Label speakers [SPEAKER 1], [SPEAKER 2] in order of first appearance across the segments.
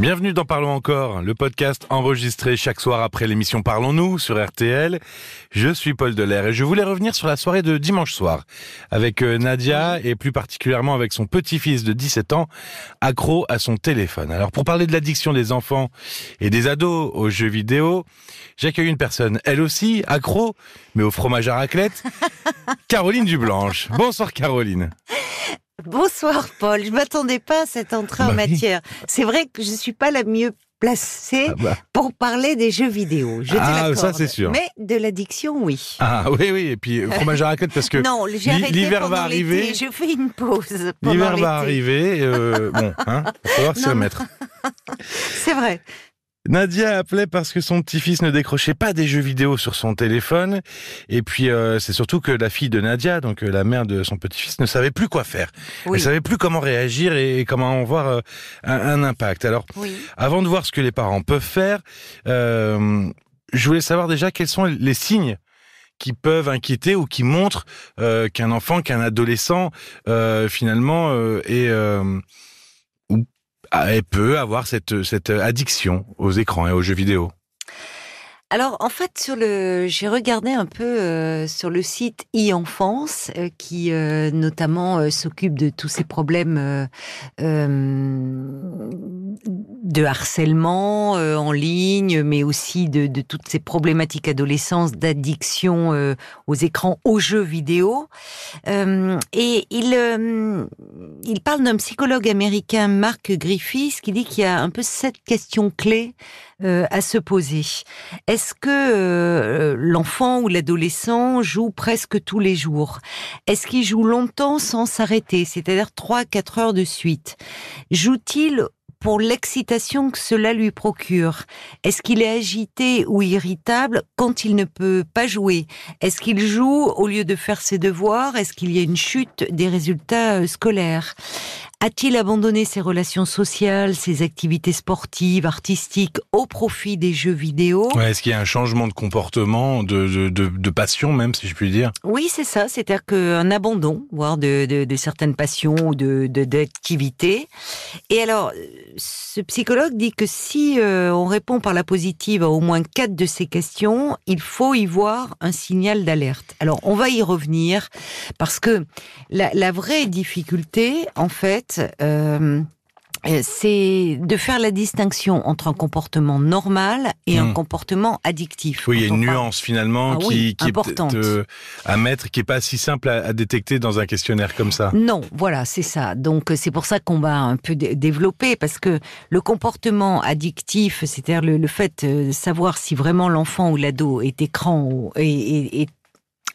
[SPEAKER 1] Bienvenue dans Parlons encore, le podcast enregistré chaque soir après l'émission Parlons-nous sur RTL. Je suis Paul Delair et je voulais revenir sur la soirée de dimanche soir avec euh, Nadia et plus particulièrement avec son petit-fils de 17 ans accro à son téléphone. Alors pour parler de l'addiction des enfants et des ados aux jeux vidéo, j'accueille une personne, elle aussi accro, mais au fromage à raclette, Caroline Dublanche. Bonsoir Caroline.
[SPEAKER 2] Bonsoir Paul, je m'attendais pas à cette entrée en
[SPEAKER 1] Bah oui.
[SPEAKER 2] matière. C'est vrai que je suis pas la mieux placée
[SPEAKER 1] Ah bah.
[SPEAKER 2] pour parler des jeux vidéo. Je
[SPEAKER 1] Ah, ça, c'est sûr.
[SPEAKER 2] Mais de l'addiction, oui.
[SPEAKER 1] Ah oui oui et puis euh, fromage à raclette parce que
[SPEAKER 2] non,
[SPEAKER 1] l'hiver va arriver.
[SPEAKER 2] Je fais une pause
[SPEAKER 1] L'hiver va arriver, euh, bon, hein, va falloir s'y remettre.
[SPEAKER 2] C'est vrai.
[SPEAKER 1] Nadia appelait parce que son petit-fils ne décrochait pas des jeux vidéo sur son téléphone. Et puis, euh, c'est surtout que la fille de Nadia, donc euh, la mère de son petit-fils, ne savait plus quoi faire.
[SPEAKER 2] Oui.
[SPEAKER 1] Elle savait plus comment réagir et, et comment avoir euh, un, un impact. Alors,
[SPEAKER 2] Oui.
[SPEAKER 1] avant de voir ce que les parents peuvent faire, je voulais savoir déjà quels sont les signes qui peuvent inquiéter ou qui montrent qu'un enfant, qu'un adolescent, finalement, est, ah, et peut avoir cette, cette addiction aux écrans et aux jeux vidéo.
[SPEAKER 2] Alors en fait sur le j'ai regardé un peu euh, sur le site e-enfance euh, qui euh, notamment euh, s'occupe de tous ces problèmes euh, euh, de harcèlement euh, en ligne mais aussi de, de toutes ces problématiques adolescence d'addiction euh, aux écrans aux jeux vidéo. Euh, et il euh, il parle d'un psychologue américain Mark Griffiths qui dit qu'il y a un peu sept questions clés euh, à se poser. Est-ce que euh, l'enfant ou l'adolescent joue presque tous les jours? Est-ce qu'il joue longtemps sans s'arrêter, c'est-à-dire 3-4 heures de suite? Joue-t-il pour l'excitation que cela lui procure. Est-ce qu'il est agité ou irritable quand il ne peut pas jouer? Est-ce qu'il joue au lieu de faire ses devoirs? Est-ce qu'il y a une chute des résultats euh, scolaires? A-t-il abandonné ses relations sociales, ses activités sportives, artistiques au profit des jeux vidéo?
[SPEAKER 1] Ouais, Est-ce qu'il y a un changement de comportement, de, de, de, de passion même, si je puis dire?
[SPEAKER 2] Oui, c'est ça. C'est-à-dire qu'un abandon, voire de, certaines passions ou de de- d'activités. Et alors, ce psychologue dit que si euh, on répond par la positive à au moins quatre de ces questions, il faut y voir un signal d'alerte. Alors, on va y revenir parce que la, la vraie difficulté, en fait, euh, euh, c'est de faire la distinction entre un comportement normal et un
[SPEAKER 1] Hmm.
[SPEAKER 2] comportement addictif.
[SPEAKER 1] Oui, il y a une
[SPEAKER 2] parle-
[SPEAKER 1] nuance finalement
[SPEAKER 2] Ah
[SPEAKER 1] qui,
[SPEAKER 2] oui,
[SPEAKER 1] qui
[SPEAKER 2] importante.
[SPEAKER 1] euh, à mettre, qui est pas si simple à, à détecter dans un questionnaire comme ça.
[SPEAKER 2] Non, voilà, c'est ça. Donc c'est pour ça qu'on va un peu dé- développer parce que le comportement addictif, c'est-à-dire le, le fait de savoir si vraiment l'enfant ou l'ado est écran ou- est,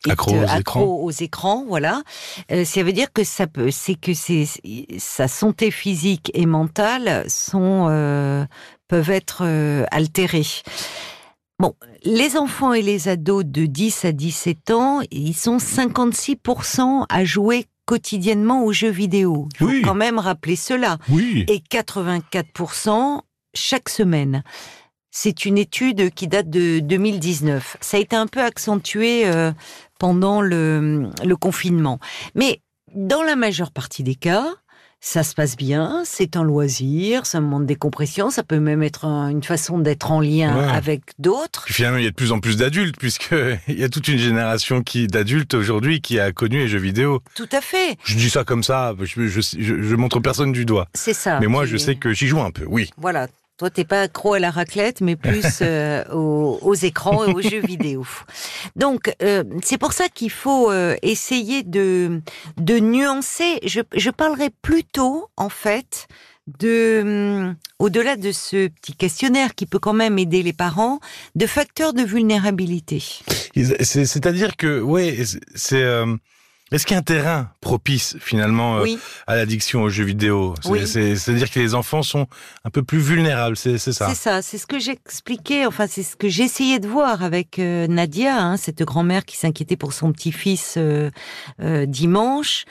[SPEAKER 1] Accro aux écrans.
[SPEAKER 2] aux écrans, voilà. Euh, ça veut dire que ça peut, c'est que c'est sa santé physique et mentale sont euh, peuvent être euh, altérées. Bon, les enfants et les ados de 10 à 17 ans, ils sont 56% à jouer quotidiennement aux jeux vidéo. Il faut quand même rappeler cela.
[SPEAKER 1] Oui.
[SPEAKER 2] Et 84% chaque semaine. C'est une étude qui date de 2019. Ça a été un peu accentué euh, pendant le, le confinement. Mais dans la majeure partie des cas, ça se passe bien, c'est un loisir, c'est un moment de décompression, ça peut même être un- une façon d'être en lien
[SPEAKER 1] Ouais.
[SPEAKER 2] avec d'autres.
[SPEAKER 1] Finalement, il y a de plus en plus d'adultes, puisque il y a toute une génération qui d'adultes aujourd'hui qui a connu les jeux vidéo.
[SPEAKER 2] Tout à fait,
[SPEAKER 1] Je dis ça comme ça, je, je, je, je montre personne du doigt.
[SPEAKER 2] c'est ça.
[SPEAKER 1] Mais moi, je sais que j'y joue un peu, oui.
[SPEAKER 2] Voilà. Toi, t'es pas accro à la raclette, mais plus euh, aux, aux écrans et aux jeux vidéo. Donc, euh, c'est pour ça qu'il faut euh, essayer de, de nuancer. Je, je parlerai plutôt, en fait, de, hum, au-delà de ce petit questionnaire qui peut quand même aider les parents, de facteurs de vulnérabilité.
[SPEAKER 1] C'est- C'est-à-dire que, ouais, c'est... est-ce qu'il y a un terrain propice finalement euh, à l'addiction aux jeux vidéo
[SPEAKER 2] Oui.
[SPEAKER 1] C'est-à-dire que les enfants sont un peu plus vulnérables, c'est ça
[SPEAKER 2] c'est ça. C'est ce que j'expliquais. Enfin, c'est ce que j'essayais de voir avec euh, Nadia, hein, cette grand-mère qui s'inquiétait pour son petit-fils euh, dimanche.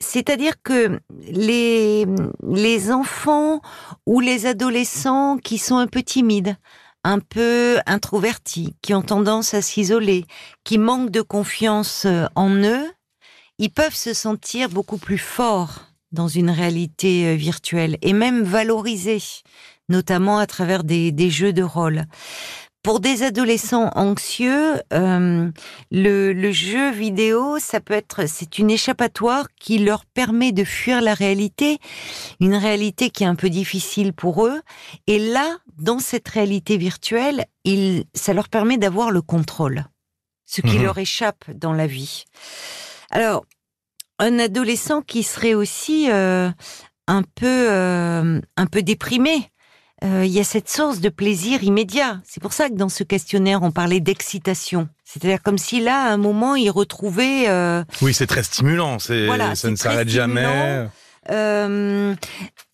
[SPEAKER 2] C'est-à-dire que les, les enfants ou les adolescents qui sont un peu timides, un peu introvertis, qui ont tendance à s'isoler, qui manquent de confiance euh, en eux, ils peuvent se sentir beaucoup plus forts dans une réalité virtuelle et même valorisé, notamment à travers des, des jeux de rôle. Pour des adolescents anxieux, euh, le, le, jeu vidéo, ça peut être, c'est une échappatoire qui leur permet de fuir la réalité, une réalité qui est un peu difficile pour eux. Et là, dans cette réalité virtuelle, il, ça leur permet d'avoir le contrôle, ce qui mmh. leur échappe dans la vie. Alors, un adolescent qui serait aussi euh, un peu, euh, un peu déprimé euh, il y a cette source de plaisir immédiat. C'est pour ça que dans ce questionnaire, on parlait d'excitation. C'est-à-dire comme si là, à un moment, il retrouvait... Euh...
[SPEAKER 1] Oui, c'est très stimulant. C'est ça ne s'arrête jamais.
[SPEAKER 2] Euh,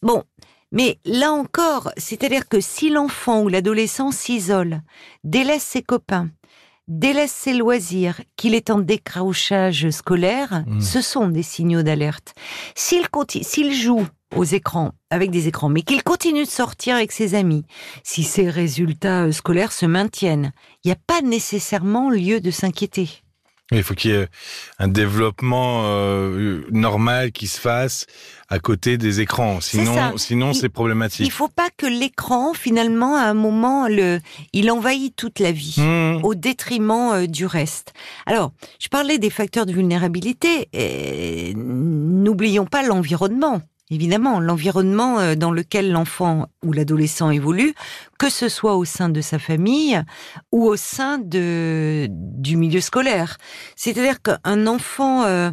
[SPEAKER 2] bon, mais là encore, c'est-à-dire que si l'enfant ou l'adolescent s'isole, délaisse ses copains, délaisse ses loisirs, qu'il est en décrochage scolaire, mmh. ce sont des signaux d'alerte. S'il s'il joue aux écrans, avec des écrans, mais qu'il continue de sortir avec ses amis, si ses résultats euh, scolaires se maintiennent, il n'y a pas nécessairement lieu de s'inquiéter.
[SPEAKER 1] Il faut qu'il y ait un développement euh, normal qui se fasse à côté des écrans. Sinon, sinon c'est problématique.
[SPEAKER 2] Il faut pas que l'écran, finalement, à un moment, le, il envahit toute la vie, mmh. au détriment euh, du reste. Alors, je parlais des facteurs de vulnérabilité. N'oublions pas l'environnement évidemment, l'environnement euh, dans lequel l'enfant ou l'adolescent évolue, que ce soit au sein de sa famille ou au sein de, du milieu scolaire. C'est-à-dire qu'un enfant euh,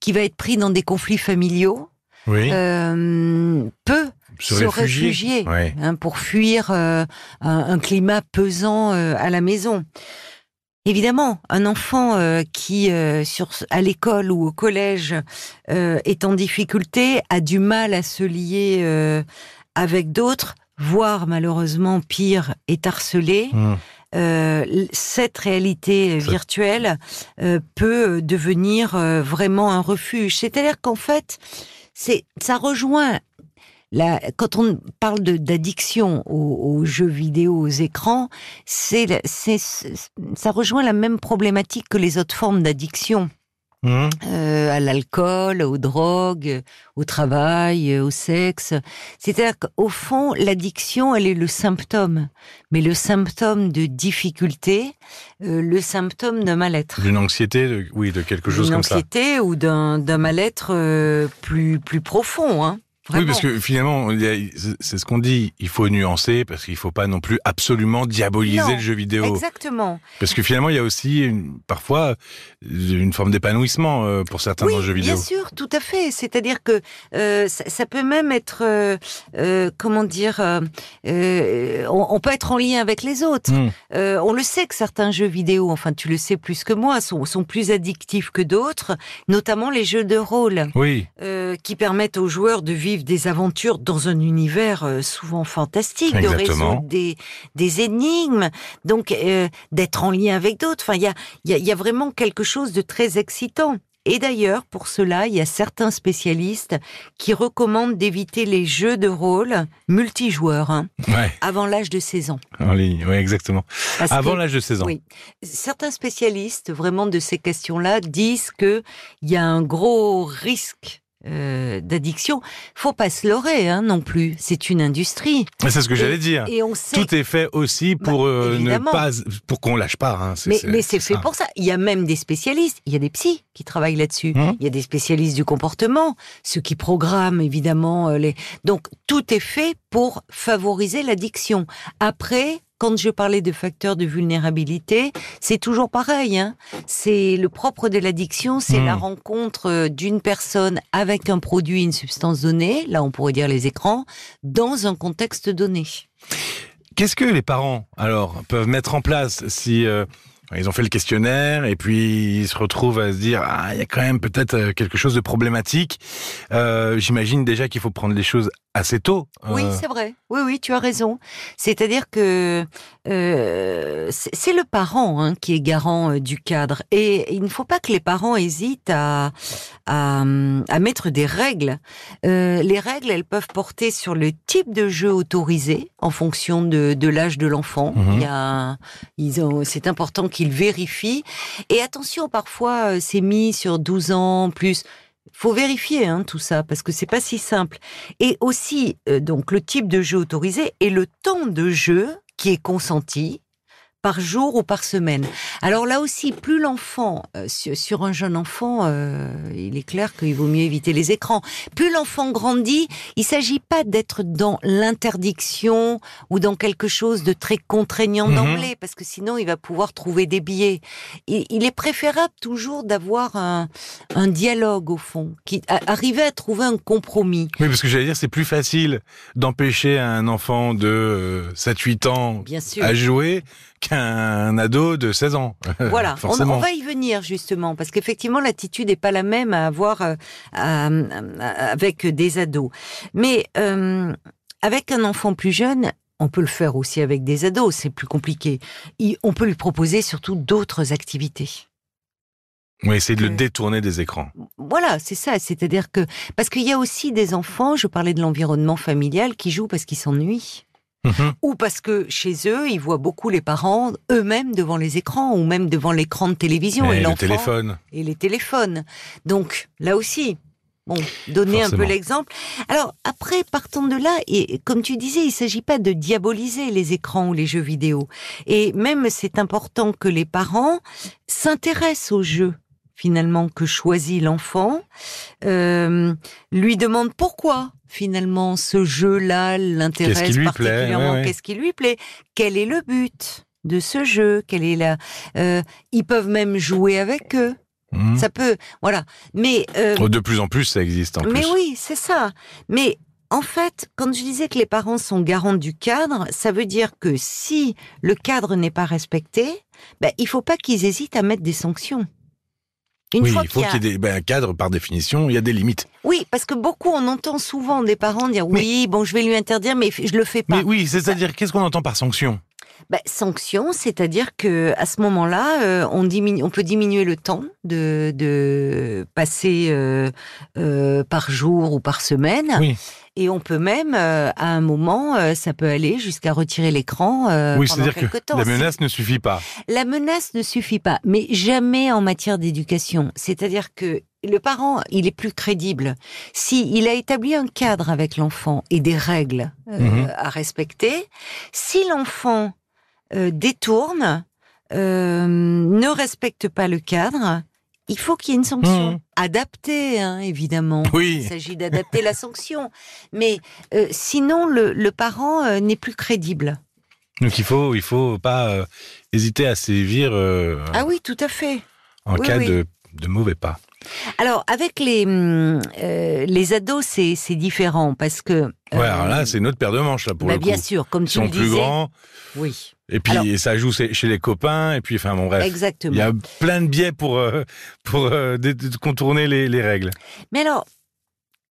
[SPEAKER 2] qui va être pris dans des conflits familiaux euh, peut se, réfugier, hein, pour fuir un, un, climat pesant à la maison. Évidemment, un enfant euh, qui, euh, sur, à l'école ou au collège, euh, est en difficulté, a du mal à se lier avec d'autres, voire malheureusement pire, est harcelé. Mmh. cette réalité virtuelle peut devenir vraiment un refuge. C'est-à-dire qu'en fait, c'est ça rejoint quand on parle d'addiction aux, jeux vidéo, aux écrans, c'est, ça rejoint la même problématique que les autres formes d'addiction. Mmh. Euh, à l'alcool, aux drogues, au travail, au sexe. C'est-à-dire qu'au fond, l'addiction, elle est le symptôme, mais le symptôme de difficulté, euh, le symptôme d'un mal-être.
[SPEAKER 1] D'une anxiété, oui, de quelque chose comme ça.
[SPEAKER 2] D'une anxiété ou d'un mal-être euh, plus plus profond. Hein.
[SPEAKER 1] Oui, parce que finalement, c'est ce qu'on dit. Il faut nuancer parce qu'il faut pas non plus absolument diaboliser le jeu vidéo.
[SPEAKER 2] Exactement.
[SPEAKER 1] Parce que finalement, il y a aussi parfois une forme d'épanouissement euh, pour certains dans le jeu vidéo.
[SPEAKER 2] Bien sûr, tout à fait. C'est-à-dire que euh, ça, peut même être, euh, comment dire, on, peut être en lien avec les autres. Hmm. on le sait que certains jeux vidéo, enfin tu le sais plus que moi, sont, sont plus addictifs que d'autres, notamment les jeux de rôle,
[SPEAKER 1] oui.
[SPEAKER 2] qui permettent aux joueurs de vivre des aventures dans un univers euh, souvent fantastique, de résoudre des, des énigmes, donc euh, d'être en lien avec d'autres. Enfin, il y a, y, a, y a vraiment quelque chose de très excitant. Et d'ailleurs, pour cela, il y a certains spécialistes qui recommandent d'éviter les jeux de rôle multijoueurs hein, avant l'âge de 16 ans.
[SPEAKER 1] En ligne, oui, exactement. avant l'âge de 16 ans. Oui.
[SPEAKER 2] Certains spécialistes, vraiment de ces questions-là, disent qu'il y a un gros risque euh, d'addiction. Faut pas se leurrer hein, non plus. C'est une industrie.
[SPEAKER 1] C'est ce que j'allais dire. Et on sait... Tout est fait aussi pour bah, euh, ne pas, pour qu'on lâche pas. Hein.
[SPEAKER 2] Mais, c'est fait pour ça. Il y a même des spécialistes. Il y a des psys qui travaillent là-dessus. Hum. Il y a des spécialistes du comportement, ceux qui programment évidemment euh, les. Donc tout est fait pour favoriser l'addiction. Après, quand je parlais de facteurs de vulnérabilité, c'est toujours pareil. Hein. C'est le propre de l'addiction, c'est la hmm. rencontre euh, d'une personne avec un produit, une substance donnée, là on pourrait dire les écrans, dans un contexte donné.
[SPEAKER 1] Qu'est-ce que les parents, alors, peuvent mettre en place si euh, ils ont fait le questionnaire et puis ils se retrouvent à se dire ah il y a quand même peut-être euh, quelque chose de problématique. Euh, J'imagine déjà qu'il faut prendre les choses assez tôt.
[SPEAKER 2] Oui, euh. c'est vrai. Oui, oui, tu as raison. C'est-à-dire que euh, c'est le parent hein, qui est garant euh, du cadre. Et il ne faut pas que les parents hésitent à, à, à mettre des règles. Les règles, elles peuvent porter sur le type de jeu autorisé en fonction de, de l'âge de l'enfant. Mhm. Il y a, ils ont, c'est important qu'ils vérifient. Et attention, parfois, c'est mis sur 12 ans plus faut vérifier hein, tout ça parce que c'est pas si simple. Et aussi euh, donc le type de jeu autorisé et le temps de jeu qui est consenti par jour ou par semaine. Alors là aussi, plus l'enfant, euh, sur, un jeune enfant, euh, il est clair qu'il vaut mieux éviter les écrans. Plus l'enfant grandit, il s'agit pas d'être dans l'interdiction ou dans quelque chose de très contraignant mhm. d'emblée, parce que sinon il va pouvoir trouver des biais. Et, il est préférable toujours d'avoir un, un, dialogue au fond, qui arriver à trouver un compromis.
[SPEAKER 1] Oui, parce que j'allais dire, c'est plus facile d'empêcher un enfant de 7-8 euh, ans Bien sûr. à jouer qu'un ado de 16 ans.
[SPEAKER 2] Voilà, on, va y venir justement, parce qu'effectivement l'attitude n'est pas la même à avoir euh, avec des ados. Mais euh, avec un enfant plus jeune, on peut le faire aussi avec des ados, c'est plus compliqué. on peut lui proposer surtout d'autres activités.
[SPEAKER 1] Oui, essayer de le détourner des écrans.
[SPEAKER 2] Voilà, c'est ça. C'est-à-dire que parce qu'il y a aussi des enfants, je parlais de l'environnement familial, qui jouent parce qu'ils s'ennuient. Mhm. Ou parce que chez eux, ils voient beaucoup les parents eux-mêmes devant les écrans ou même devant l'écran de télévision
[SPEAKER 1] et, et le téléphone.
[SPEAKER 2] Et les téléphones. Donc là aussi, Bon, donner un peu l'exemple. Alors après, partant de là, et comme tu disais, il s'agit pas de diaboliser les écrans ou les jeux vidéo. Et même, c'est important que les parents s'intéressent aux jeux finalement que choisit l'enfant, euh, lui demande pourquoi finalement ce jeu-là l'intéresse particulièrement, qu'est-ce qui lui plaît, quel est le but de ce jeu, quelle est la, euh, ils peuvent même jouer avec eux. Mmh. Ça peut, voilà. Mais
[SPEAKER 1] euh, de plus en plus, ça existe. En
[SPEAKER 2] mais oui, c'est ça. Mais en fait, quand je disais que les parents sont garants du cadre, ça veut dire que si le cadre n'est pas respecté, ben, il faut pas qu'ils hésitent à mettre des sanctions
[SPEAKER 1] oui, il faut qu'il y ait, des, ben, un cadre par définition, il y a des limites.
[SPEAKER 2] Oui, parce que beaucoup, on entend souvent des parents dire oui, bon, je vais lui interdire, mais je le fais pas.
[SPEAKER 1] Mais oui, c'est-à-dire, qu'est-ce qu'on entend par sanction?
[SPEAKER 2] Ben, sanction, c'est-à-dire que à ce moment-là, euh, on, peut diminuer le temps de, de passer euh, euh, par jour ou par semaine. Oui. Et on peut même, euh, à un moment, euh, ça peut aller jusqu'à retirer l'écran euh, oui, quelques que
[SPEAKER 1] La menace ne suffit pas.
[SPEAKER 2] La menace ne suffit pas, mais jamais en matière d'éducation. C'est-à-dire que le parent, il est plus crédible si il a établi un cadre avec l'enfant et des règles mhm. à respecter. Si l'enfant détourne, ne respecte pas le cadre, il faut qu'il y ait une sanction. Mmh. Adaptée, hein, évidemment.
[SPEAKER 1] Oui.
[SPEAKER 2] Il s'agit d'adapter la sanction. Mais euh, sinon, le, parent euh, n'est plus crédible.
[SPEAKER 1] Donc il faut, il faut pas euh, hésiter à sévir.
[SPEAKER 2] ah oui, tout à fait.
[SPEAKER 1] En cas De, de mauvais pas.
[SPEAKER 2] Alors, avec les, hum, les ados, c'est différent parce que.
[SPEAKER 1] Ouais, alors là, c'est notre paire de manches, là, pour
[SPEAKER 2] bah,
[SPEAKER 1] le coup.
[SPEAKER 2] Bien sûr, comme tu
[SPEAKER 1] Ils
[SPEAKER 2] sont
[SPEAKER 1] plus grands.
[SPEAKER 2] Oui.
[SPEAKER 1] Et puis ça joue chez les copains, et puis enfin bon bref.
[SPEAKER 2] Exactement.
[SPEAKER 1] Il y a plein de biais pour euh, pour euh, contourner les, règles.
[SPEAKER 2] Mais alors,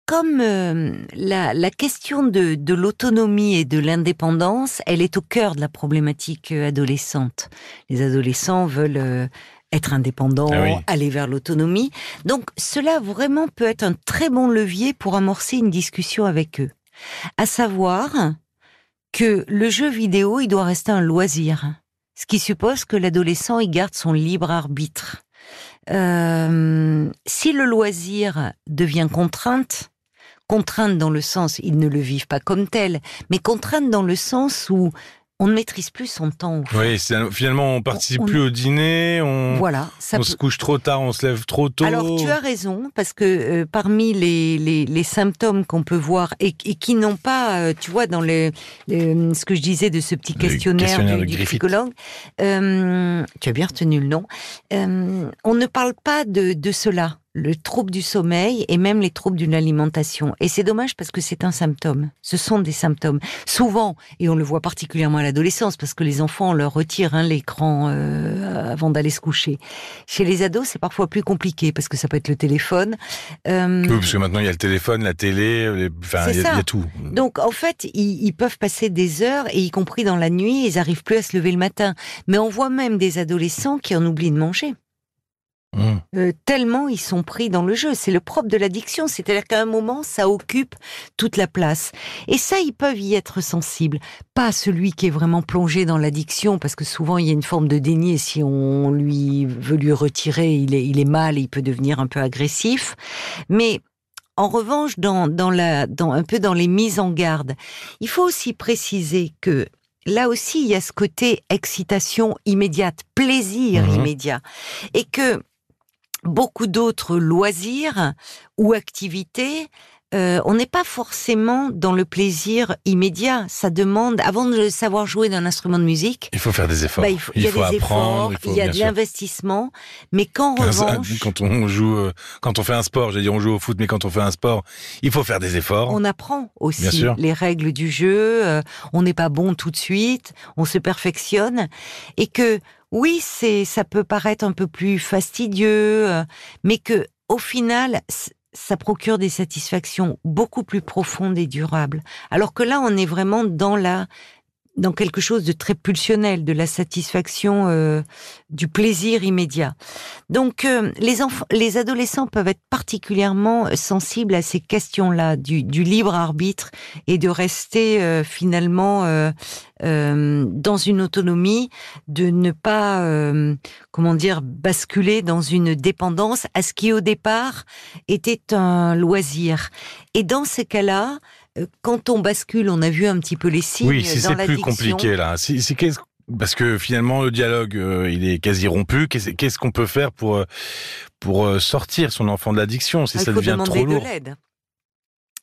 [SPEAKER 2] comme euh, la, la, question de, de l'autonomie et de l'indépendance, elle est au cœur de la problématique adolescente. Les adolescents veulent être indépendants, ah aller vers l'autonomie. Donc cela vraiment peut être un très bon levier pour amorcer une discussion avec eux. À savoir, que le jeu vidéo, il doit rester un loisir, ce qui suppose que l'adolescent, il garde son libre arbitre. Euh, si le loisir devient contrainte, contrainte dans le sens, ils ne le vivent pas comme tel, mais contrainte dans le sens où on ne maîtrise plus son temps.
[SPEAKER 1] Oui, finalement, on participe plus au dîner, on,
[SPEAKER 2] voilà,
[SPEAKER 1] on se couche trop tard, on se lève trop tôt.
[SPEAKER 2] Alors, tu as raison, parce que euh, parmi les, les, les symptômes qu'on peut voir et, et qui n'ont pas, euh, tu vois, dans les, ce que je disais de ce petit questionnaire, du, du psychologue, euh, tu as bien retenu le nom, on ne parle pas de, de cela le trouble du sommeil et même les troubles d'une alimentation. Et c'est dommage parce que c'est un symptôme. Ce sont des symptômes. Souvent, et on le voit particulièrement à l'adolescence, parce que les enfants, on leur retire hein, l'écran euh, avant d'aller se coucher. Chez les ados, c'est parfois plus compliqué parce que ça peut être le téléphone.
[SPEAKER 1] Euh, oui, parce que maintenant il y a le téléphone, la télé, enfin il y, a tout.
[SPEAKER 2] Donc en fait, ils, ils, peuvent passer des heures, et y compris dans la nuit, ils arrivent plus à se lever le matin. Mais on voit même des adolescents qui en oublient de manger.
[SPEAKER 1] Mmh.
[SPEAKER 2] Euh, tellement ils sont pris dans le jeu. C'est le propre de l'addiction, c'est-à-dire qu'à un moment, ça occupe toute la place. Et ça, ils peuvent y être sensibles. Pas celui qui est vraiment plongé dans l'addiction, parce que souvent il y a une forme de déni. Et si on lui veut lui retirer, il est, il est mal, et il peut devenir un peu agressif. Mais en revanche, dans, dans la, dans, un peu dans les mises en garde, il faut aussi préciser que là aussi, il y a ce côté excitation immédiate, plaisir
[SPEAKER 1] Mhm.
[SPEAKER 2] immédiat. Et que beaucoup d'autres loisirs ou activités, euh, on n'est pas forcément dans le plaisir immédiat. Ça demande, avant de savoir jouer d'un instrument de musique,
[SPEAKER 1] Il faut faire des efforts.
[SPEAKER 2] bah, il, faut, il y a des
[SPEAKER 1] apprendre.
[SPEAKER 2] efforts,
[SPEAKER 1] il faut,
[SPEAKER 2] il y a de l'investissement, mais
[SPEAKER 1] Quand
[SPEAKER 2] revanche,
[SPEAKER 1] Quand on joue, euh, quand on fait un sport, j'allais dire on joue au foot, mais quand on fait un sport, il faut faire des efforts.
[SPEAKER 2] on apprend aussi les règles du jeu. euh, on n'est pas bon tout de suite, on se perfectionne, et que oui, c'est ça peut paraître un peu plus fastidieux, euh, mais que au final, ça procure des satisfactions beaucoup plus profondes et durables. Alors que là, on est vraiment dans la dans quelque chose de très pulsionnel, de la satisfaction, euh, du plaisir immédiat. Donc, euh, les enfants, les adolescents peuvent être particulièrement sensibles à ces questions-là du, du libre arbitre et de rester euh, finalement euh, euh, dans une autonomie, de ne pas, euh, comment dire, basculer dans une dépendance à ce qui au départ était un loisir. Et dans ces cas-là, quand on bascule, on a vu un petit peu les signes
[SPEAKER 1] oui, si c'est plus compliqué là. Si, si qu'est-ce- parce que finalement le dialogue euh, il est quasi rompu. Qu'est-ce qu'on peut faire pour euh, pour euh, sortir son enfant de l'addiction si
[SPEAKER 2] Ah,
[SPEAKER 1] ça
[SPEAKER 2] il faut
[SPEAKER 1] devient
[SPEAKER 2] demander
[SPEAKER 1] trop
[SPEAKER 2] de
[SPEAKER 1] lourd?
[SPEAKER 2] l'aide.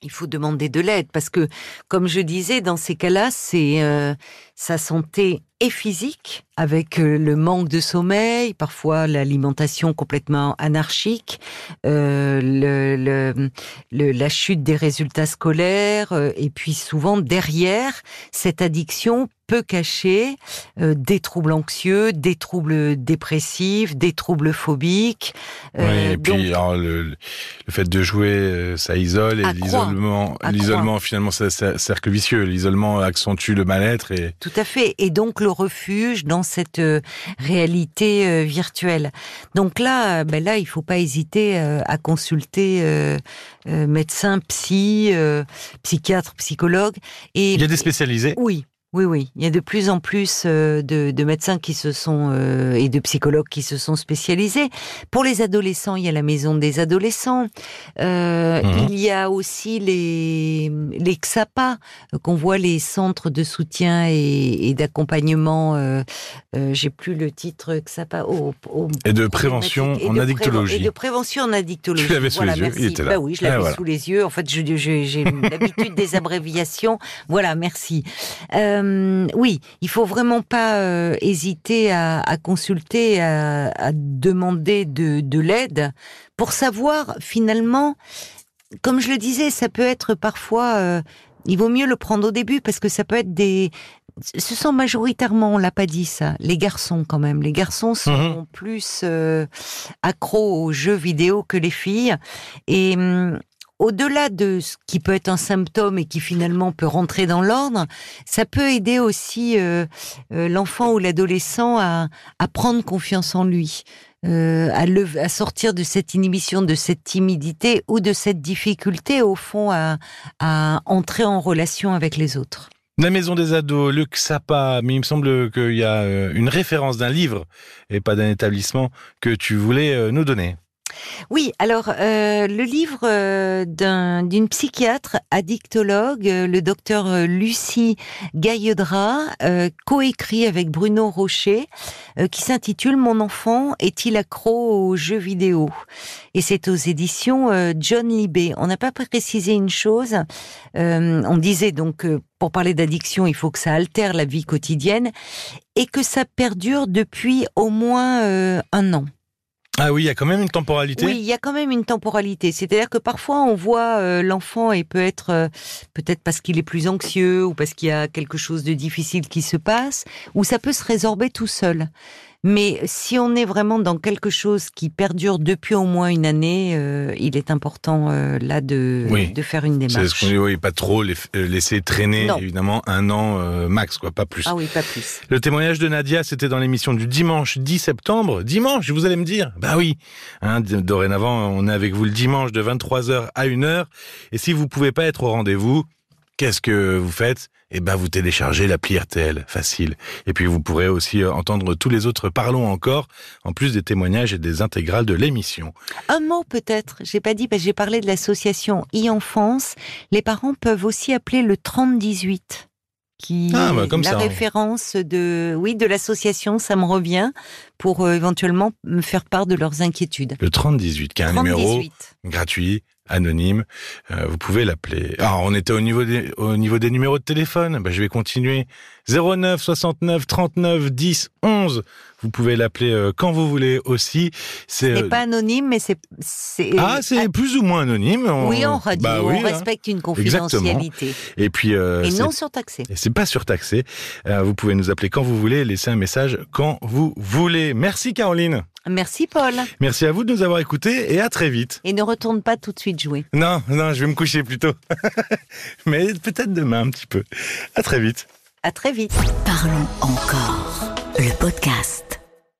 [SPEAKER 2] Il faut demander de l'aide parce que, comme je disais, dans ces cas-là, c'est euh, sa santé et physique, avec euh, le manque de sommeil, parfois l'alimentation complètement anarchique, euh, le, le- le- la chute des résultats scolaires, euh, et puis souvent derrière cette addiction peut cacher euh, des troubles anxieux, des troubles dépressifs, des troubles phobiques.
[SPEAKER 1] Oui, et puis
[SPEAKER 2] donc,
[SPEAKER 1] alors, le, fait de jouer, ça isole et l'isolement, l'isolement finalement, c'est un cercle vicieux. L'isolement accentue le mal-être et
[SPEAKER 2] Tout à fait. Et donc le refuge dans cette euh, réalité euh, virtuelle. Donc là, euh, ben là, il faut pas hésiter à consulter médecin, psy, psychiatre, psychologue. Et
[SPEAKER 1] il y a des spécialisés.
[SPEAKER 2] oui. Oui, oui, il y a de plus en plus euh, de, de médecins qui se sont euh, et de psychologues qui se sont spécialisés. Pour les adolescents, il y a la maison des adolescents. Euh,
[SPEAKER 1] Mhm.
[SPEAKER 2] Il y a aussi les les XAPA qu'on voit les centres de soutien et, et d'accompagnement. J'ai plus le titre XAPA. au- au-
[SPEAKER 1] Et de prévention
[SPEAKER 2] et
[SPEAKER 1] en
[SPEAKER 2] de
[SPEAKER 1] addictologie.
[SPEAKER 2] Et de prévention en addictologie.
[SPEAKER 1] Tu l'avais sous
[SPEAKER 2] Voilà,
[SPEAKER 1] les yeux,
[SPEAKER 2] merci.
[SPEAKER 1] il était là.
[SPEAKER 2] Bah oui, je l'avais
[SPEAKER 1] Ah, voilà.
[SPEAKER 2] sous les yeux. En fait, j'ai l'habitude des abréviations. Voilà, merci. Euh, oui, il faut vraiment pas euh, hésiter à, à consulter, à, à demander de, de l'aide pour savoir finalement, comme je le disais, ça peut être parfois. euh, il vaut mieux le prendre au début parce que ça peut être des. Ce sont majoritairement, on l'a pas dit ça, les garçons quand même. Les garçons sont
[SPEAKER 1] Mhm.
[SPEAKER 2] plus euh, accros aux jeux vidéo que les filles. Et hum, au-delà de ce qui peut être un symptôme et qui finalement peut rentrer dans l'ordre, ça peut aider aussi euh, euh, l'enfant ou l'adolescent à, prendre confiance en lui. euh, à, sortir de cette inhibition, de cette timidité ou de cette difficulté au fond à, à entrer en relation avec les autres.
[SPEAKER 1] La maison des ados, le XAPA, mais il me semble qu'il y a une référence d'un livre et pas d'un établissement que tu voulais nous donner.
[SPEAKER 2] Oui, alors euh, le livre euh, d'un- d'une psychiatre addictologue, euh, le docteur Lucie Gailledra, coécrit avec Bruno Rocher, qui s'intitule Mon enfant est-il accro aux jeux vidéo? Et c'est aux éditions John Libé. On n'a pas précisé une chose. on disait donc que pour parler d'addiction, il faut que ça altère la vie quotidienne et que ça perdure depuis au moins un an.
[SPEAKER 1] Ah oui, il y a quand même une temporalité.
[SPEAKER 2] Oui, il y a quand même une temporalité. C'est-à-dire que parfois on voit euh, l'enfant et peut être euh, peut-être parce qu'il est plus anxieux ou parce qu'il y a quelque chose de difficile qui se passe, ou ça peut se résorber tout seul. Mais si on est vraiment dans quelque chose qui perdure depuis au moins une année, euh, il est important euh, là de,
[SPEAKER 1] Oui.
[SPEAKER 2] de faire une
[SPEAKER 1] C'est
[SPEAKER 2] démarche.
[SPEAKER 1] ce qu'on dit, oui, pas trop euh, laisser traîner,
[SPEAKER 2] Non.
[SPEAKER 1] évidemment, un an euh, max, quoi, pas plus.
[SPEAKER 2] Ah oui, pas plus.
[SPEAKER 1] Le témoignage de Nadia, c'était dans l'émission du dimanche 10 septembre. Dimanche, vous allez me dire Bah oui. Hein, dorénavant, on est avec vous le dimanche de 23h à 1h. Et si vous pouvez pas être au rendez-vous, qu'est-ce que vous faites? Eh ben, vous téléchargez l'appli RTL, facile. Et puis, vous pourrez aussi euh, entendre tous les autres Parlons encore, en plus des témoignages et des intégrales de l'émission.
[SPEAKER 2] Un mot peut-être, j'ai pas dit, parce que j'ai parlé de l'association e-enfance. Les parents peuvent aussi appeler le 3018 qui
[SPEAKER 1] Ah, bah, comme
[SPEAKER 2] la
[SPEAKER 1] ça, hein.
[SPEAKER 2] référence de oui de l'association, ça me revient pour euh, éventuellement me faire part de leurs inquiétudes.
[SPEAKER 1] Le 3018, qui est un numéro
[SPEAKER 2] 3018.
[SPEAKER 1] gratuit, anonyme. Euh, vous pouvez l'appeler. Alors, on était au niveau des, au niveau des numéros de téléphone. Ben, je vais continuer. 09 69 39 10 11. Vous pouvez l'appeler euh, quand vous voulez aussi. C'est euh,
[SPEAKER 2] pas anonyme, mais c'est c'est
[SPEAKER 1] ah, c'est plus ou moins anonyme. On-
[SPEAKER 2] oui en radio,
[SPEAKER 1] Bah oui,
[SPEAKER 2] on
[SPEAKER 1] hein.
[SPEAKER 2] respecte une confidentialité
[SPEAKER 1] Et puis euh,
[SPEAKER 2] et non surtaxé.
[SPEAKER 1] et c'est pas surtaxé. Euh, vous pouvez nous appeler quand vous voulez, laisser un message quand vous voulez. Merci Caroline.
[SPEAKER 2] Merci Paul.
[SPEAKER 1] Merci à vous de nous avoir écoutés et à très vite.
[SPEAKER 2] Et ne retourne pas tout de suite jouer.
[SPEAKER 1] Non, non, je vais me coucher plutôt. Mais peut-être demain un petit peu. À très vite.
[SPEAKER 2] À très vite.
[SPEAKER 3] Parlons encore. Le podcast.